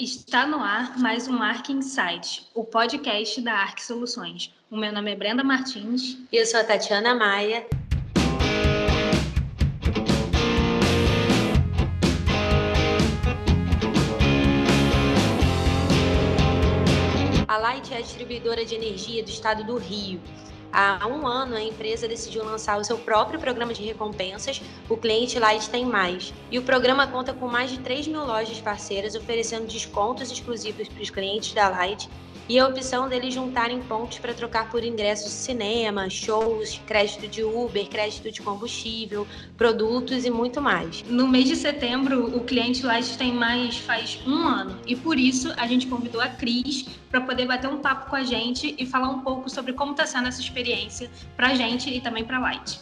Está no ar mais um Arc Insights, o podcast da Arc Soluções. O meu nome é Brenda Martins. E eu sou a Tatiana Maia. A Light é a distribuidora de energia do estado do Rio Há um ano, a empresa decidiu lançar o seu próprio programa de recompensas, o Cliente Light Tem Mais. E o programa conta com mais de 3 mil lojas parceiras, oferecendo descontos exclusivos para os clientes da Light e a opção deles juntarem pontos para trocar por ingressos de cinema, shows, crédito de Uber, crédito de combustível, produtos e muito mais. No mês de setembro, o cliente Light tem mais faz um ano e por isso a gente convidou a Cris para poder bater um papo com a gente e falar um pouco sobre como está sendo essa experiência para a gente e também para a Light.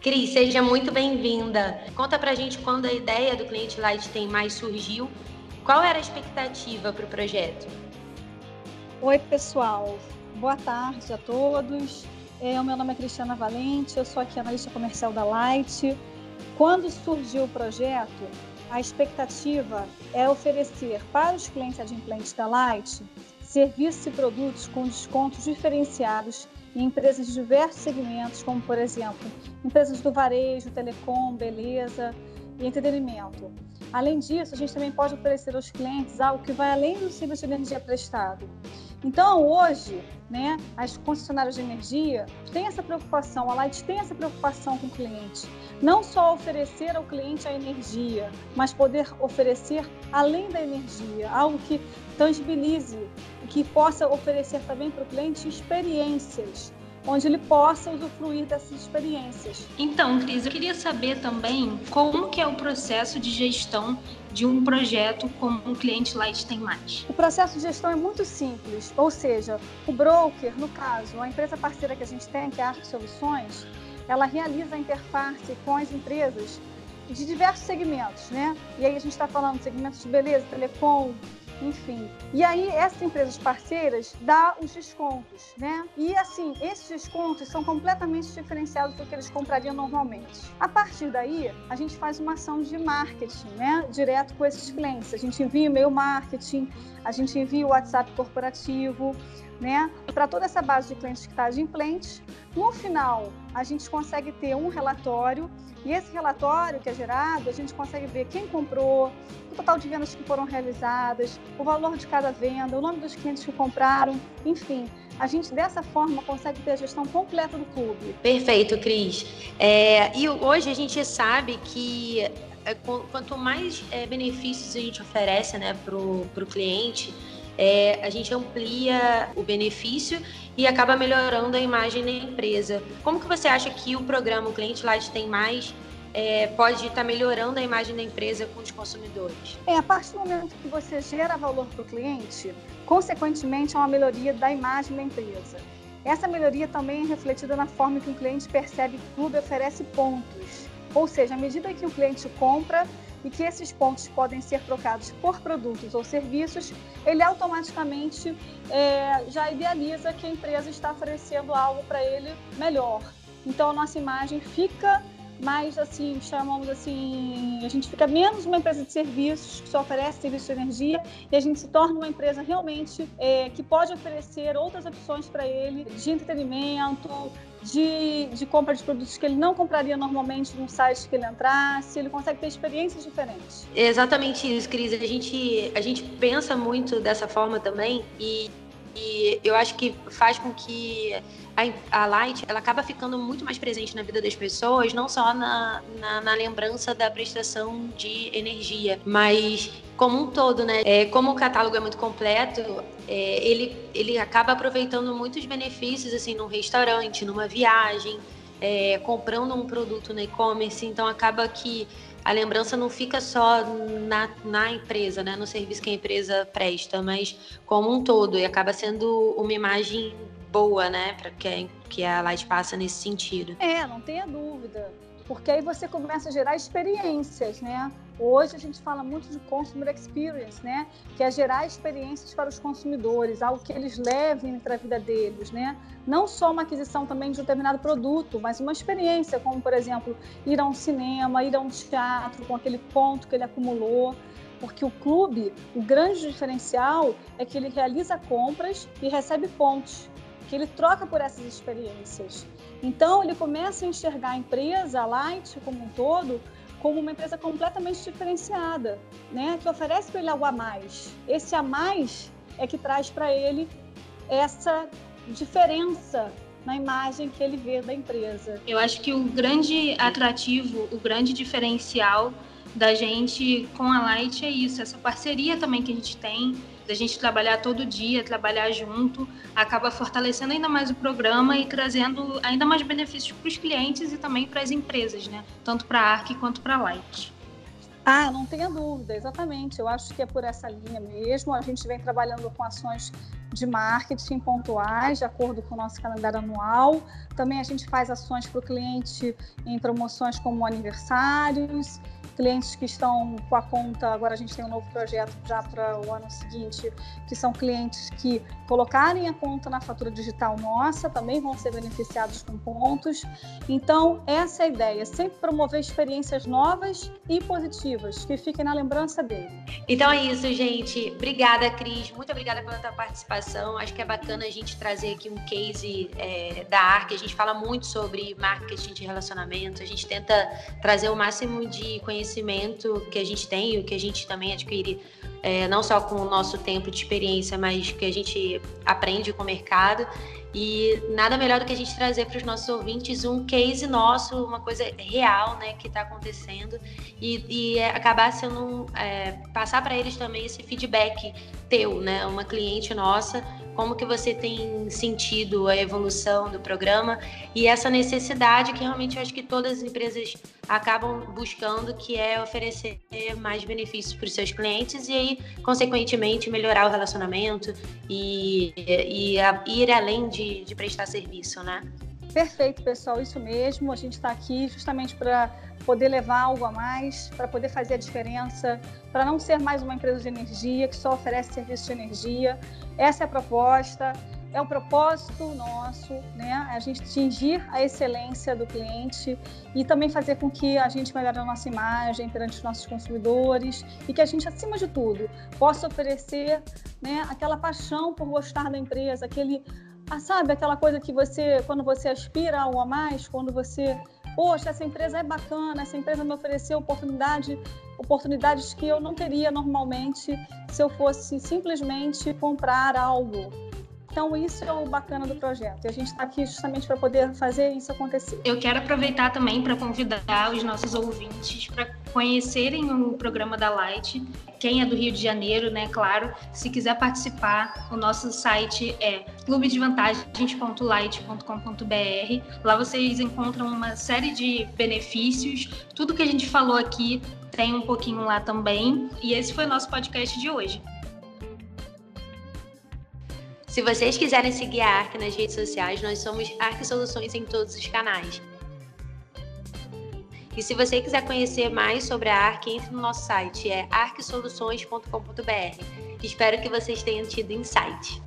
Cris, seja muito bem-vinda. Conta para a gente quando a ideia do cliente Light tem mais surgiu. Qual era a expectativa para o projeto? Oi, pessoal. Boa tarde a todos. É, o meu nome é Cristiana Valente, eu sou aqui analista comercial da Light. Quando surgiu o projeto, a expectativa é oferecer para os clientes adimplentes da Light serviços e produtos com descontos diferenciados em empresas de diversos segmentos, como, por exemplo, empresas do varejo, telecom, beleza e entretenimento. Além disso, a gente também pode oferecer aos clientes algo que vai além do serviço de energia prestado. Então, hoje, né, as concessionárias de energia têm essa preocupação, a Light tem essa preocupação com o cliente. Não só oferecer ao cliente a energia, mas poder oferecer além da energia, algo que tangibilize, que possa oferecer também para o cliente experiências onde ele possa usufruir dessas experiências. Então, Cris, eu queria saber também como que é o processo de gestão de um projeto como um cliente Light tem mais. O processo de gestão é muito simples, ou seja, o broker, no caso, a empresa parceira que a gente tem, que é a Arc Soluções, ela realiza a interface com as empresas de diversos segmentos, né? E aí a gente está falando de segmentos de beleza, telecom, enfim. E aí essas empresas parceiras dá os descontos, né? E assim, esses descontos são completamente diferenciados do que eles comprariam normalmente. A partir daí, a gente faz uma ação de marketing, né? Direto com esses clientes. A gente envia e-mail marketing, a gente envia o WhatsApp corporativo, né? Para toda essa base de clientes que está adimplente. No final, a gente consegue ter um relatório e esse relatório que é gerado, a gente consegue ver quem comprou, o total de vendas que foram realizadas, o valor de cada venda, o nome dos clientes que compraram, enfim. A gente, dessa forma, consegue ter a gestão completa do clube. Perfeito, Cris. É, e hoje a gente sabe que é, quanto mais é, benefícios a gente oferece né, para o cliente, é, a gente amplia o benefício e acaba melhorando a imagem da empresa. Como que você acha que o programa o Cliente Light tem mais é, pode estar melhorando a imagem da empresa com os consumidores? É, a partir do momento que você gera valor para o cliente, consequentemente é uma melhoria da imagem da empresa. Essa melhoria também é refletida na forma que o cliente percebe que o clube oferece pontos. Ou seja, à medida que o cliente compra, e que esses pontos podem ser trocados por produtos ou serviços, ele automaticamente é, já idealiza que a empresa está oferecendo algo para ele melhor. Então a nossa imagem fica mais assim, chamamos assim, a gente fica menos uma empresa de serviços que só oferece serviço de energia e a gente se torna uma empresa realmente é, que pode oferecer outras opções para ele de entretenimento, de, de compra de produtos que ele não compraria normalmente num site que ele entrasse, ele consegue ter experiências diferentes. Exatamente isso, Cris. A gente, a gente pensa muito dessa forma também e, e eu acho que faz com que a, a Light ela acaba ficando muito mais presente na vida das pessoas, não só na, na, na lembrança da prestação de energia, mas como um todo, né? É, como o catálogo é muito completo, é, ele, ele acaba aproveitando muitos benefícios, assim, num restaurante, numa viagem, é, comprando um produto no e-commerce, então acaba que a lembrança não fica só na, na empresa, né, no serviço que a empresa presta, mas como um todo, e acaba sendo uma imagem boa, né, para que, que a Light passa nesse sentido. É, não tenha dúvida, porque aí você começa a gerar experiências, né? Hoje a gente fala muito de consumer experience, né? Que é gerar experiências para os consumidores, algo que eles levem para a vida deles, né? Não só uma aquisição também de um determinado produto, mas uma experiência, como por exemplo ir a um cinema, ir a um teatro com aquele ponto que ele acumulou Porque o clube, o grande diferencial é que ele realiza compras e recebe pontos, que ele troca por essas experiências. Então, ele começa a enxergar a empresa, a Light como um todo, como uma empresa completamente diferenciada, né? que oferece para ele algo a mais. Esse a mais é que traz para ele essa diferença na imagem que ele vê da empresa. Eu acho que o grande atrativo, o grande diferencial da gente com a Light é isso, essa parceria também que a gente tem, da gente trabalhar todo dia, trabalhar junto, acaba fortalecendo ainda mais o programa e trazendo ainda mais benefícios para os clientes e também para as empresas, né? Tanto para a ARC quanto para a Light. Ah, não tenha dúvida, exatamente. Eu acho que é por essa linha mesmo. A gente vem trabalhando com ações de marketing pontuais, de acordo com o nosso calendário anual. Também a gente faz ações para o cliente em promoções como aniversários clientes que estão com a conta, agora a gente tem um novo projeto já para o ano seguinte, que são clientes que colocarem a conta na fatura digital nossa, também vão ser beneficiados com pontos. Então, essa é a ideia, sempre promover experiências novas e positivas, que fiquem na lembrança dele. Então é isso, gente. Obrigada, Cris. Muito obrigada pela tua participação. Acho que é bacana a gente trazer aqui um case é, da ARC. A gente fala muito sobre marketing de relacionamento, a gente tenta trazer o máximo de conhecimento que a gente tem e o que a gente também adquire, é, não só com o nosso tempo de experiência, mas que a gente aprende com o mercado. E nada melhor do que a gente trazer para os nossos ouvintes um case nosso, uma coisa real, né, que está acontecendo. E, e é, acabar sendo é, passar para eles também esse feedback teu, né, uma cliente nossa como que você tem sentido a evolução do programa e essa necessidade que realmente eu acho que todas as empresas acabam buscando, que é oferecer mais benefícios para os seus clientes e aí, consequentemente, melhorar o relacionamento e, e ir além de, de prestar serviço, né? Perfeito, pessoal, isso mesmo. A gente está aqui justamente para poder levar algo a mais, para poder fazer a diferença, para não ser mais uma empresa de energia que só oferece serviço de energia. Essa é a proposta, é o propósito nosso, né? A gente atingir a excelência do cliente e também fazer com que a gente melhore a nossa imagem perante os nossos consumidores e que a gente, acima de tudo, possa oferecer né, aquela paixão por gostar da empresa, aquele ah, sabe aquela coisa que você, quando você aspira algo a mais, quando você, poxa, essa empresa é bacana, essa empresa me ofereceu oportunidade, oportunidades que eu não teria normalmente se eu fosse simplesmente comprar algo. Então, isso é o bacana do projeto. E a gente está aqui justamente para poder fazer isso acontecer. Eu quero aproveitar também para convidar os nossos ouvintes para conhecerem o programa da Light. Quem é do Rio de Janeiro, né? Claro, se quiser participar, o nosso site é clubedevantagens.light.com.br. Lá vocês encontram uma série de benefícios. Tudo que a gente falou aqui tem um pouquinho lá também. E esse foi o nosso podcast de hoje. Se vocês quiserem seguir a ARC nas redes sociais, nós somos ARC Soluções em todos os canais. E se você quiser conhecer mais sobre a ARC, entre no nosso site, é arcsoluções.com.br. Espero que vocês tenham tido insight.